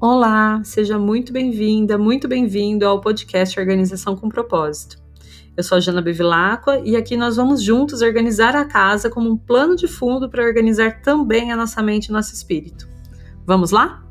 Olá, seja muito bem-vinda, muito bem-vindo ao podcast Organização com Propósito. Eu sou a Jana Bevilacqua e aqui nós vamos juntos organizar a casa como um plano de fundo para organizar também a nossa mente e nosso espírito. Vamos lá?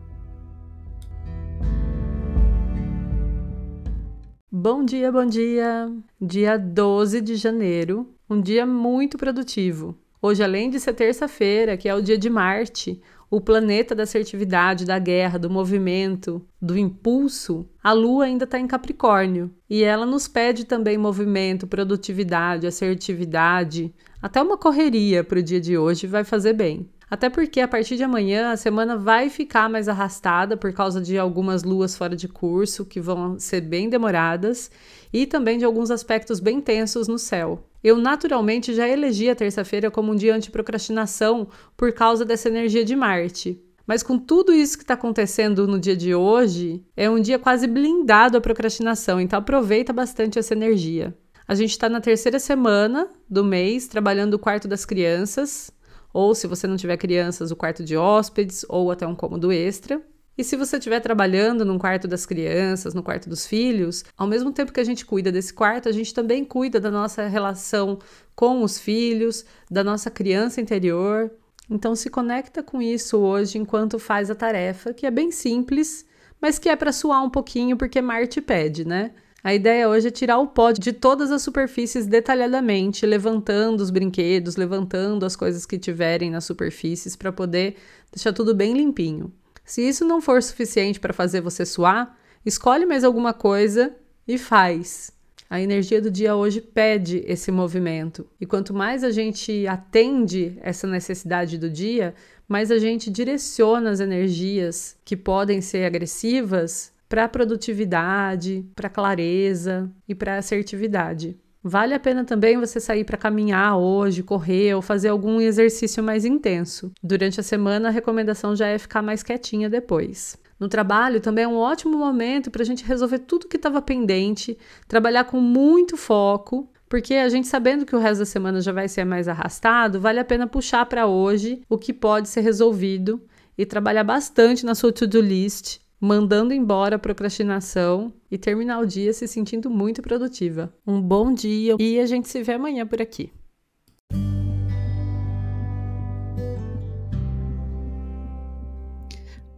Bom dia, bom dia! Dia 12 de janeiro, um dia muito produtivo. Hoje, além de ser terça-feira, que é o dia de Marte, o planeta da assertividade, da guerra, do movimento, do impulso, a Lua ainda está em Capricórnio. E ela nos pede também movimento, produtividade, assertividade, até uma correria para o dia de hoje vai fazer bem. Até porque a partir de amanhã a semana vai ficar mais arrastada por causa de algumas luas fora de curso que vão ser bem demoradas e também de alguns aspectos bem tensos no céu. Eu naturalmente já elegi a terça-feira como um dia anti-procrastinação por causa dessa energia de Marte. Mas com tudo isso que está acontecendo no dia de hoje, é um dia quase blindado à procrastinação, então aproveita bastante essa energia. A gente está na terceira semana do mês trabalhando o quarto das crianças, ou se você não tiver crianças, o quarto de hóspedes, ou até um cômodo extra. E se você estiver trabalhando num quarto das crianças, no quarto dos filhos, ao mesmo tempo que a gente cuida desse quarto, a gente também cuida da nossa relação com os filhos, da nossa criança interior. Então se conecta com isso hoje enquanto faz a tarefa, que é bem simples, mas que é para suar um pouquinho porque Marte pede, né? A ideia hoje é tirar o pó de todas as superfícies detalhadamente, levantando os brinquedos, levantando as coisas que tiverem nas superfícies para poder deixar tudo bem limpinho. Se isso não for suficiente para fazer você suar, escolhe mais alguma coisa e faz. A energia do dia hoje pede esse movimento. E quanto mais a gente atende essa necessidade do dia, mais a gente direciona as energias que podem ser agressivas para a produtividade, para a clareza e para a assertividade. Vale a pena também você sair para caminhar hoje, correr ou fazer algum exercício mais intenso. Durante a semana, a recomendação já é ficar mais quietinha depois. No trabalho também é um ótimo momento para a gente resolver tudo que estava pendente, trabalhar com muito foco, porque a gente sabendo que o resto da semana já vai ser mais arrastado, vale a pena puxar para hoje o que pode ser resolvido e trabalhar bastante na sua to-do list mandando embora a procrastinação e terminar o dia se sentindo muito produtiva. Um bom dia e a gente se vê amanhã por aqui.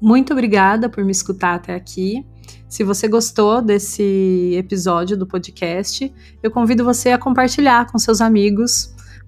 Muito obrigada por me escutar até aqui. Se você gostou desse episódio do podcast, eu convido você a compartilhar com seus amigos